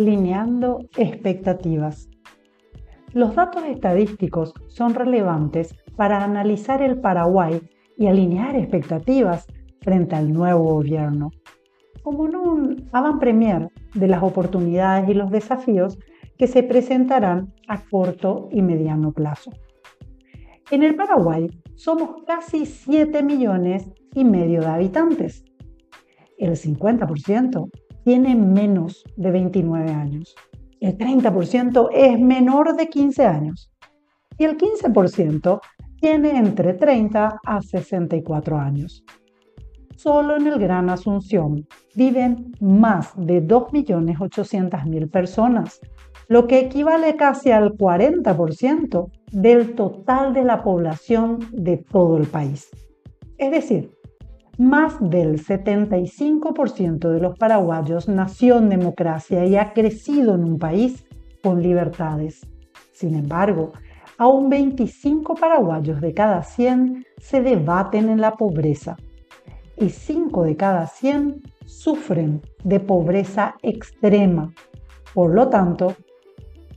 lineando expectativas. Los datos estadísticos son relevantes para analizar el Paraguay y alinear expectativas frente al nuevo gobierno, como un avant-premier de las oportunidades y los desafíos que se presentarán a corto y mediano plazo. En el Paraguay somos casi 7 millones y medio de habitantes. El 50% tiene menos de 29 años. El 30% es menor de 15 años. Y el 15% tiene entre 30 a 64 años. Solo en el Gran Asunción viven más de 2.800.000 personas, lo que equivale casi al 40% del total de la población de todo el país. Es decir, más del 75% de los paraguayos nació en democracia y ha crecido en un país con libertades. Sin embargo, aún 25 paraguayos de cada 100 se debaten en la pobreza y 5 de cada 100 sufren de pobreza extrema. Por lo tanto,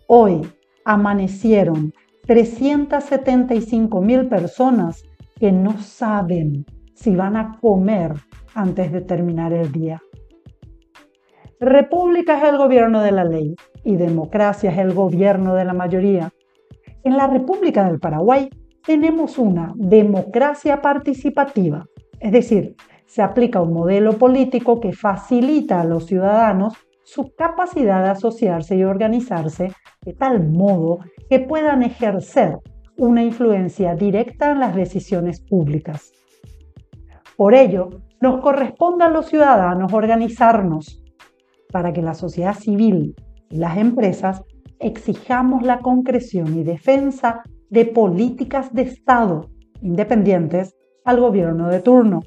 hoy amanecieron 375 mil personas que no saben si van a comer antes de terminar el día. República es el gobierno de la ley y democracia es el gobierno de la mayoría. En la República del Paraguay tenemos una democracia participativa, es decir, se aplica un modelo político que facilita a los ciudadanos su capacidad de asociarse y organizarse de tal modo que puedan ejercer una influencia directa en las decisiones públicas. Por ello, nos corresponde a los ciudadanos organizarnos para que la sociedad civil y las empresas exijamos la concreción y defensa de políticas de Estado independientes al gobierno de turno.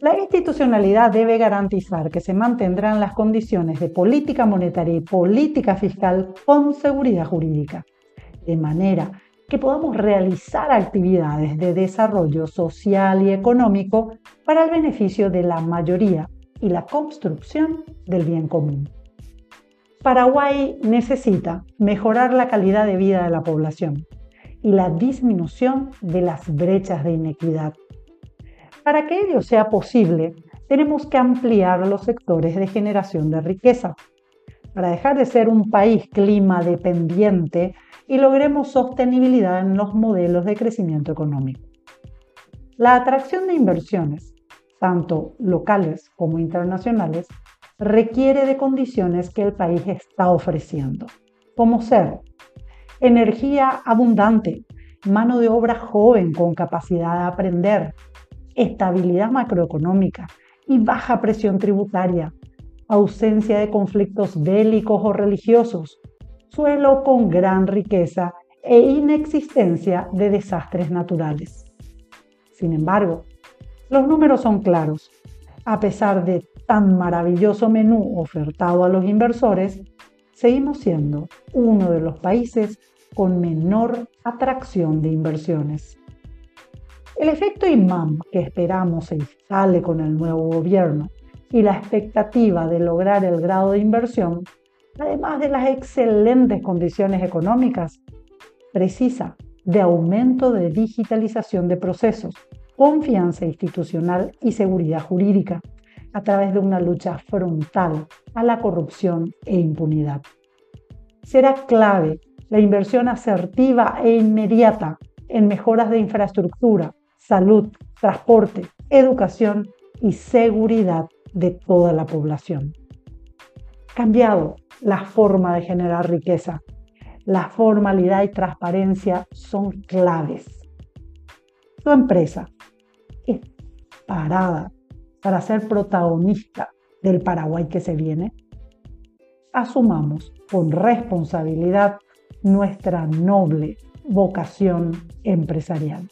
La institucionalidad debe garantizar que se mantendrán las condiciones de política monetaria y política fiscal con seguridad jurídica, de manera que podamos realizar actividades de desarrollo social y económico para el beneficio de la mayoría y la construcción del bien común. Paraguay necesita mejorar la calidad de vida de la población y la disminución de las brechas de inequidad. Para que ello sea posible, tenemos que ampliar los sectores de generación de riqueza. Para dejar de ser un país clima dependiente, y logremos sostenibilidad en los modelos de crecimiento económico. La atracción de inversiones, tanto locales como internacionales, requiere de condiciones que el país está ofreciendo, como ser energía abundante, mano de obra joven con capacidad de aprender, estabilidad macroeconómica y baja presión tributaria, ausencia de conflictos bélicos o religiosos, suelo con gran riqueza e inexistencia de desastres naturales. Sin embargo, los números son claros. A pesar de tan maravilloso menú ofertado a los inversores, seguimos siendo uno de los países con menor atracción de inversiones. El efecto imán que esperamos se instale con el nuevo gobierno y la expectativa de lograr el grado de inversión además de las excelentes condiciones económicas, precisa de aumento de digitalización de procesos, confianza institucional y seguridad jurídica, a través de una lucha frontal a la corrupción e impunidad. Será clave la inversión asertiva e inmediata en mejoras de infraestructura, salud, transporte, educación y seguridad de toda la población. Cambiado la forma de generar riqueza. La formalidad y transparencia son claves. Tu empresa es parada para ser protagonista del Paraguay que se viene. Asumamos con responsabilidad nuestra noble vocación empresarial.